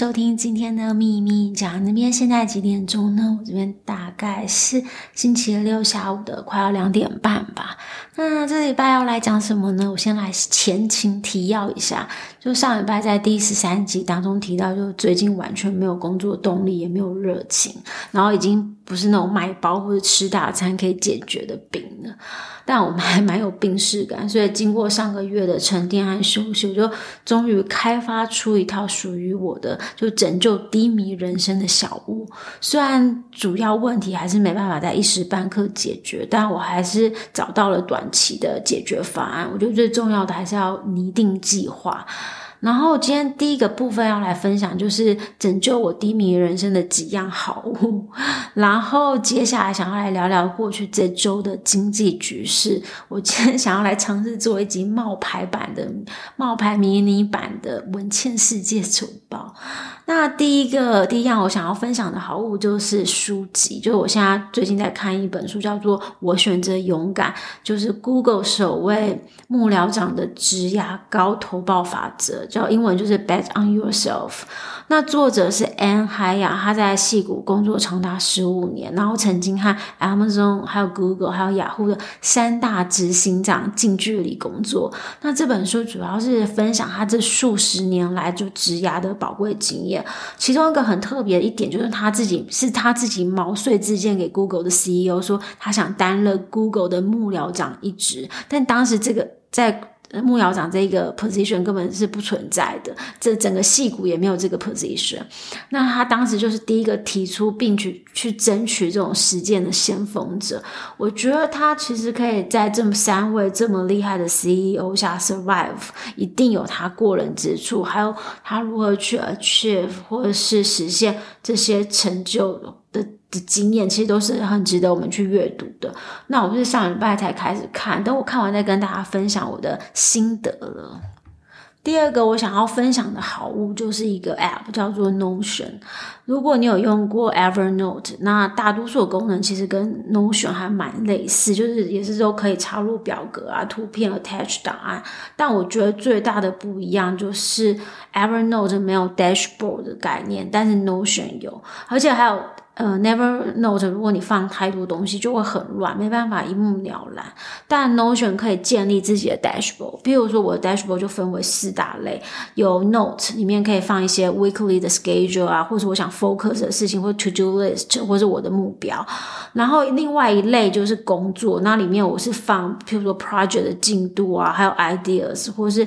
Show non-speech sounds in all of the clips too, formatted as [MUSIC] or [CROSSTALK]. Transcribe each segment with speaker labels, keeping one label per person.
Speaker 1: 收听今天的秘密讲，那边现在几点钟呢？我这边大概是星期六下午的快要两点半吧。那这礼拜要来讲什么呢？我先来前情提要一下。就上礼拜在第十三集当中提到，就最近完全没有工作动力，也没有热情，然后已经不是那种买包或者吃大餐可以解决的病了。但我们还蛮有病识感，所以经过上个月的沉淀和休息，我就终于开发出一套属于我的，就拯救低迷人生的小屋。虽然主要问题还是没办法在一时半刻解决，但我还是找到了短期的解决方案。我觉得最重要的还是要拟定计划。然后今天第一个部分要来分享，就是拯救我低迷人生的几样好物。然后接下来想要来聊聊过去这周的经济局势。我今天想要来尝试做一集冒牌版的、冒牌迷你版的文茜世界周报。那第一个第一样我想要分享的好物就是书籍，就是我现在最近在看一本书，叫做《我选择勇敢》，就是 Google 首位幕僚长的职涯高投报法则，叫英文就是 Bet on Yourself。那作者是 Anne Heyer，他在戏谷工作长达十五年，然后曾经和 Amazon、还有 Google、还有雅虎的三大执行长近距离工作。那这本书主要是分享他这数十年来就职涯的宝贵经验。其中一个很特别的一点，就是他自己是他自己毛遂自荐给 Google 的 CEO，说他想担任 Google 的幕僚长一职，但当时这个在。幕僚长这个 position 根本是不存在的，这整个戏骨也没有这个 position。那他当时就是第一个提出并去去争取这种实践的先锋者。我觉得他其实可以在这么三位这么厉害的 CEO 下 survive，一定有他过人之处，还有他如何去 achieve 或者是实现这些成就的。的经验其实都是很值得我们去阅读的。那我是上礼拜才开始看，等我看完再跟大家分享我的心得了。第二个我想要分享的好物就是一个 App，叫做 Notion。如果你有用过 Evernote，那大多数的功能其实跟 Notion 还蛮类似，就是也是都可以插入表格啊、图片、Attach 档案。但我觉得最大的不一样就是 Evernote 没有 Dashboard 的概念，但是 Notion 有，而且还有。呃，Nevernote，如果你放太多东西，就会很乱，没办法一目了然。但 Notion 可以建立自己的 dashboard，比如说我的 dashboard 就分为四大类，有 Note 里面可以放一些 weekly 的 schedule 啊，或者我想 focus 的事情，或 to do list，或者我的目标。然后另外一类就是工作，那里面我是放，譬如说 project 的进度啊，还有 ideas，或者是。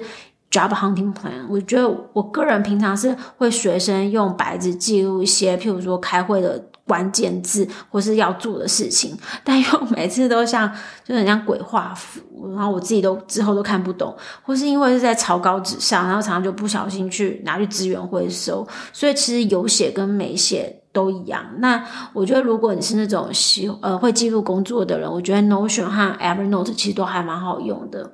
Speaker 1: Job hunting plan，我觉得我个人平常是会随身用白纸记录一些，譬如说开会的关键字或是要做的事情，但又每次都像就很像鬼画符，然后我自己都之后都看不懂，或是因为是在草稿纸上，然后常常就不小心去拿去资源回收，所以其实有写跟没写都一样。那我觉得如果你是那种喜呃会记录工作的人，我觉得 Notion 和 Evernote 其实都还蛮好用的。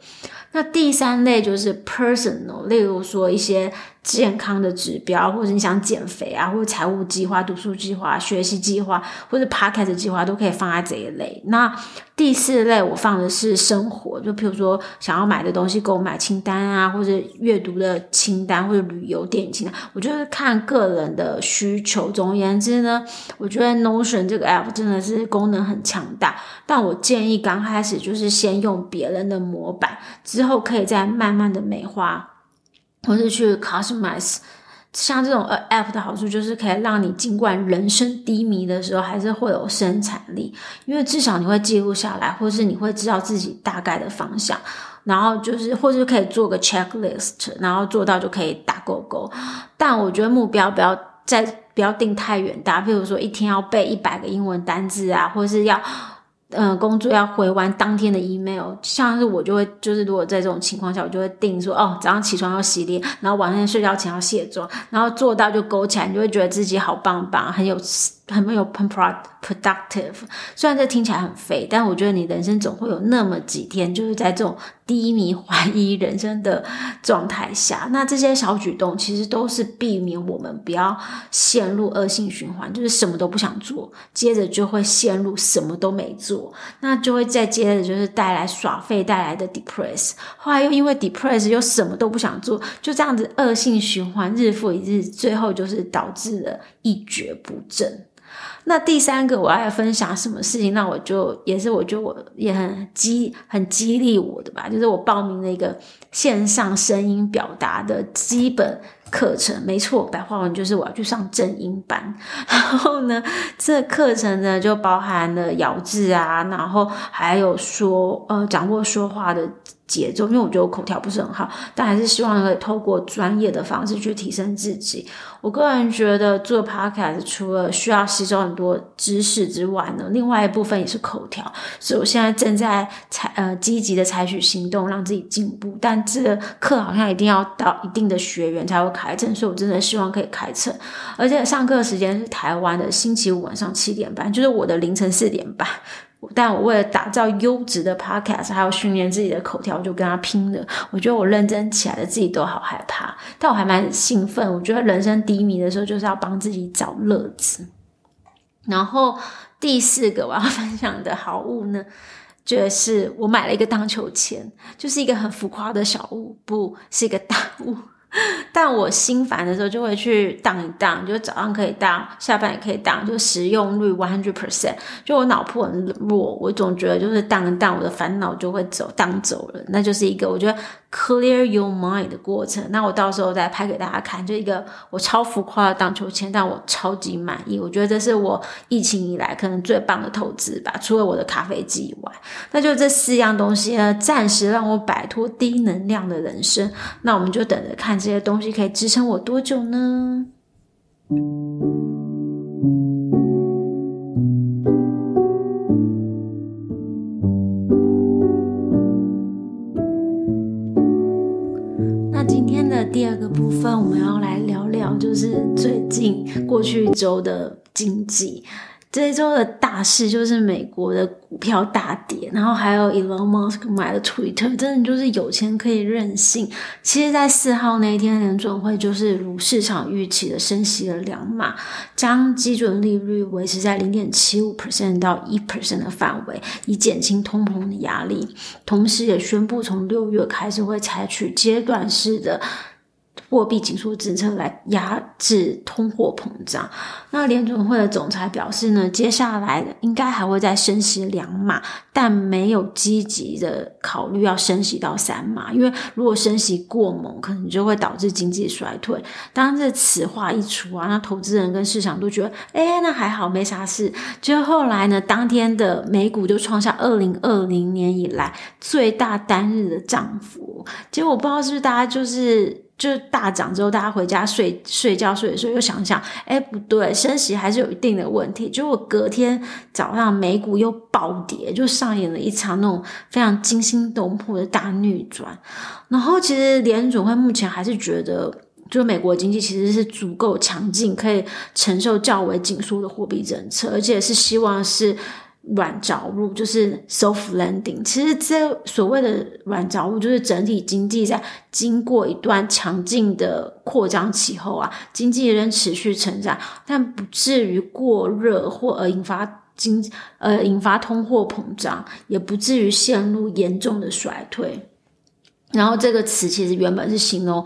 Speaker 1: 那第三类就是 personal，例如说一些健康的指标，或者你想减肥啊，或者财务计划、读书计划、学习计划，或者 podcast 计划，都可以放在这一类。那第四类我放的是生活，就譬如说想要买的东西购买清单啊，或者阅读的清单，或者旅游电影清单。我觉得看个人的需求。总而言之呢，我觉得 Notion 这个 app 真的是功能很强大，但我建议刚开始就是先用别人的模板。之后可以再慢慢的美化，或是去 customize。像这种 app 的好处就是可以让你尽管人生低迷的时候，还是会有生产力，因为至少你会记录下来，或是你会知道自己大概的方向，然后就是或是可以做个 checklist，然后做到就可以打勾勾。但我觉得目标不要再不要定太远大，比如说一天要背一百个英文单字啊，或是要。嗯、工作要回完当天的 email，像是我就会，就是如果在这种情况下，我就会定说，哦，早上起床要洗脸，然后晚上睡觉前要卸妆，然后做到就勾起来，你就会觉得自己好棒棒，很有很没有很 productive。虽然这听起来很废，但我觉得你人生总会有那么几天，就是在这种低迷、怀疑人生的状态下，那这些小举动其实都是避免我们不要陷入恶性循环，就是什么都不想做，接着就会陷入什么都没做，那就会再接着就是带来耍废带来的 depress，后来又因为 depress 又什么都不想做，就这样子恶性循环，日复一日，最后就是导致了一蹶不振。那第三个我要分享什么事情？那我就也是我觉得我也很激很激励我的吧，就是我报名了一个线上声音表达的基本课程。没错，白话文就是我要去上正音班。[LAUGHS] 然后呢，这课程呢就包含了咬字啊，然后还有说呃掌握说话的节奏，因为我觉得我口条不是很好，但还是希望可以透过专业的方式去提升自己。我个人觉得做 podcast 除了需要吸收很多知识之外呢，另外一部分也是口条，所以我现在正在采呃积极的采取行动，让自己进步。但这个课好像一定要到一定的学员才会开成，所以我真的希望可以开成。而且上课时间是台湾的星期五晚上七点半，就是我的凌晨四点半。但我为了打造优质的 podcast，还有训练自己的口条，我就跟他拼了。我觉得我认真起来的自己都好害怕，但我还蛮兴奋。我觉得人生低迷的时候，就是要帮自己找乐子。然后第四个我要分享的好物呢，就是我买了一个荡秋千，就是一个很浮夸的小物，不是一个大物。[LAUGHS] 但我心烦的时候就会去荡一荡，就早上可以荡，下班也可以荡，就使用率 one hundred percent。就我脑部很弱，我总觉得就是荡一荡，我的烦恼就会走荡走了。那就是一个我觉得 clear your mind 的过程。那我到时候再拍给大家看，就一个我超浮夸的荡秋千，但我超级满意。我觉得这是我疫情以来可能最棒的投资吧，除了我的咖啡机以外。那就这四样东西呢，暂时让我摆脱低能量的人生。那我们就等着看。这些东西可以支撑我多久呢？部分，我们要来聊聊，就是最近过去一周的经济。这一周的大事就是美国的股票大跌，然后还有 Elon Musk 买了 Twitter，真的就是有钱可以任性。其实，在四号那一天，联准会就是如市场预期的升息了两码，将基准利率维持在零点七五 percent 到一 percent 的范围，以减轻通膨的压力。同时，也宣布从六月开始会采取阶段式的。货币紧缩政策来压制通货膨胀。那联准会的总裁表示呢，接下来应该还会再升息两码，但没有积极的考虑要升息到三码，因为如果升息过猛，可能就会导致经济衰退。当这此话一出啊，那投资人跟市场都觉得，哎，那还好，没啥事。就后来呢，当天的美股就创下二零二零年以来最大单日的涨幅。结果我不知道是不是大家就是。就是大涨之后，大家回家睡睡觉睡的时候，又想想，哎，不对，升息还是有一定的问题。结果隔天早上美股又暴跌，就上演了一场那种非常惊心动魄的大逆转。然后其实联准会目前还是觉得，就是美国经济其实是足够强劲，可以承受较为紧缩的货币政策，而且是希望是。软着陆就是 soft landing，其实这所谓的软着陆就是整体经济在经过一段强劲的扩张期后啊，经济仍持续成长，但不至于过热或而引发经呃引发通货膨胀，也不至于陷入严重的衰退。然后这个词其实原本是形容。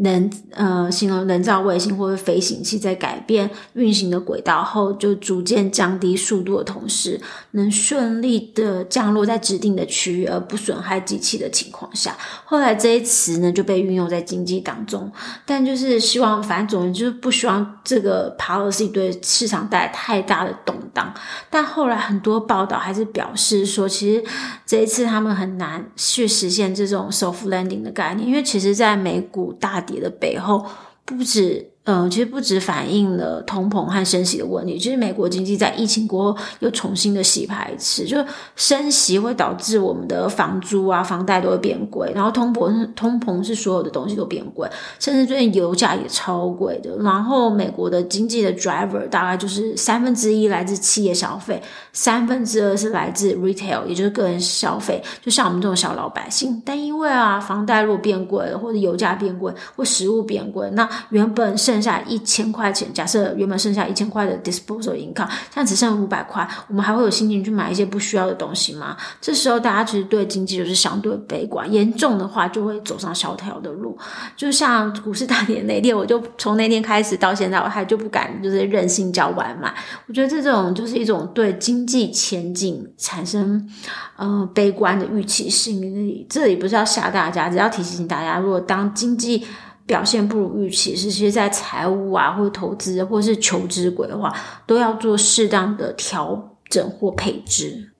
Speaker 1: 能呃形容人造卫星或者飞行器在改变运行的轨道后，就逐渐降低速度的同时，能顺利的降落在指定的区域而不损害机器的情况下，后来这一词呢就被运用在经济当中。但就是希望，反正总之就是不希望这个 policy 对市场带来太大的动荡。但后来很多报道还是表示说，其实这一次他们很难去实现这种 soft landing 的概念，因为其实在美股大。跌的背后不止嗯，其实不只反映了通膨和升息的问题，其实美国经济在疫情过后又重新的洗牌一次，就升息会导致我们的房租啊、房贷都会变贵，然后通膨通膨是所有的东西都变贵，甚至最近油价也超贵的。然后美国的经济的 driver 大概就是三分之一来自企业消费，三分之二是来自 retail，也就是个人消费，就像我们这种小老百姓。但因为啊，房贷如果变贵了，或者油价变贵，或食物变贵，那原本剩剩下一千块钱，假设原本剩下一千块的 disposable income，现在只剩五百块，我们还会有心情去买一些不需要的东西吗？这时候大家其实对经济就是相对悲观，严重的话就会走上萧条的路。就像股市大跌那天，我就从那天开始到现在，我还就不敢就是任性叫外卖。我觉得这种就是一种对经济前景产生呃悲观的预期心理。这里不是要吓大家，只要提醒大家，如果当经济表现不如预期，是其实在财务啊，或者投资，或是求职规划，都要做适当的调整或配置。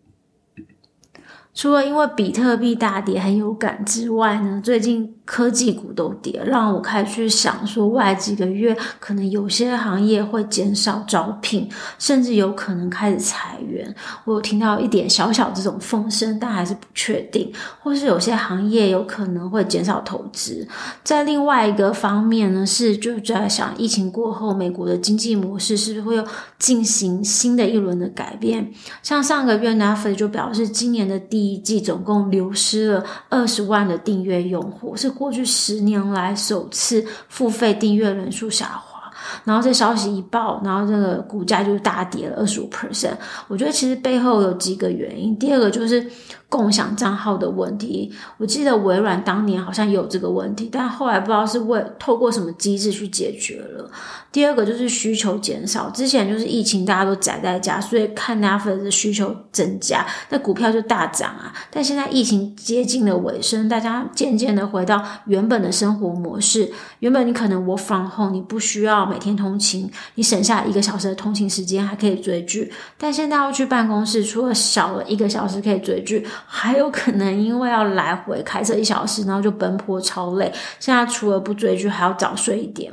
Speaker 1: 除了因为比特币大跌很有感之外呢，最近科技股都跌，让我开始去想说，未来几个月可能有些行业会减少招聘，甚至有可能开始裁员。我有听到一点小小这种风声，但还是不确定。或是有些行业有可能会减少投资。在另外一个方面呢，是就在想，疫情过后，美国的经济模式是不是会有进行新的一轮的改变？像上个月 n e f l i 就表示，今年的第一季总共流失了二十万的订阅用户，是过去十年来首次付费订阅人数下滑。然后这消息一爆，然后这个股价就大跌了二十五 percent。我觉得其实背后有几个原因，第二个就是。共享账号的问题，我记得微软当年好像有这个问题，但后来不知道是为透过什么机制去解决了。第二个就是需求减少，之前就是疫情大家都宅在家，所以看 Netflix 的需求增加，那股票就大涨啊。但现在疫情接近了尾声，大家渐渐的回到原本的生活模式。原本你可能 work from home，你不需要每天通勤，你省下一个小时的通勤时间还可以追剧。但现在要去办公室，除了少了一个小时可以追剧。还有可能因为要来回开车一小时，然后就奔波超累。现在除了不追剧，还要早睡一点，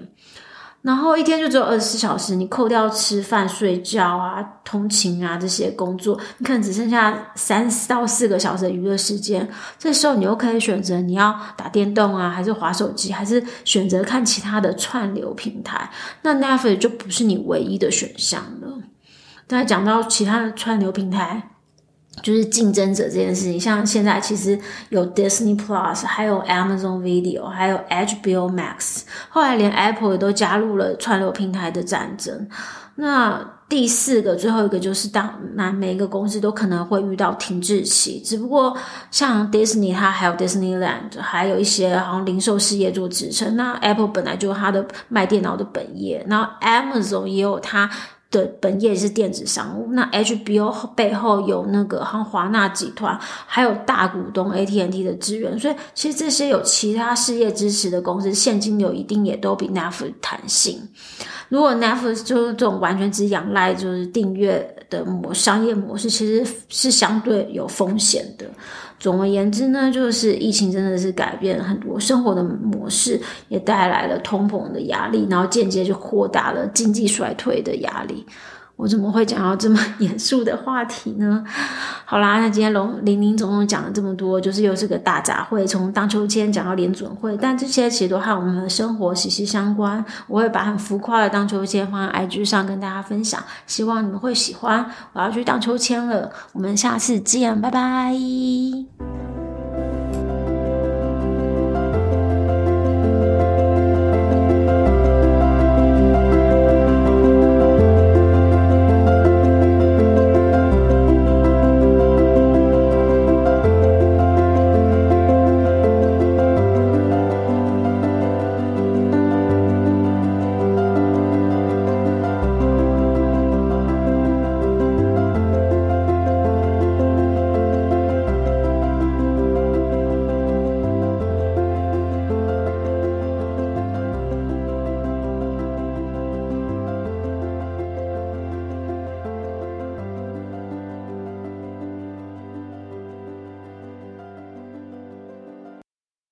Speaker 1: 然后一天就只有二十四小时。你扣掉吃饭、睡觉啊、通勤啊这些工作，你可能只剩下三到四个小时的娱乐时间。这时候你又可以选择你要打电动啊，还是滑手机，还是选择看其他的串流平台。那 Netflix 就不是你唯一的选项了。再讲到其他的串流平台。就是竞争者这件事情，像现在其实有 Disney Plus，还有 Amazon Video，还有 HBO Max，后来连 Apple 也都加入了串流平台的战争。那第四个、最后一个就是，当然每一个公司都可能会遇到停滞期，只不过像 Disney 它还有 Disneyland，还有一些好像零售事业做支撑。那 Apple 本来就有它的卖电脑的本业，然后 Amazon 也有它。的本业是电子商务，那 HBO 背后有那个像华纳集团，还有大股东 AT&T 的资源，所以其实这些有其他事业支持的公司，现金流一定也都比 Netflix 弹性。如果 Netflix 就是这种完全只仰赖就是订阅的模商业模式，其实是相对有风险的。总而言之呢，就是疫情真的是改变了很多生活的模式，也带来了通膨的压力，然后间接就扩大了经济衰退的压力。我怎么会讲到这么 [LAUGHS] 严肃的话题呢？好啦，那今天龙林林总总讲了这么多，就是又是个大杂烩，从荡秋千讲到联准会，但这些其实都和我们的生活息息相关。我会把很浮夸的荡秋千放在 IG 上跟大家分享，希望你们会喜欢。我要去荡秋千了，我们下次见，拜拜。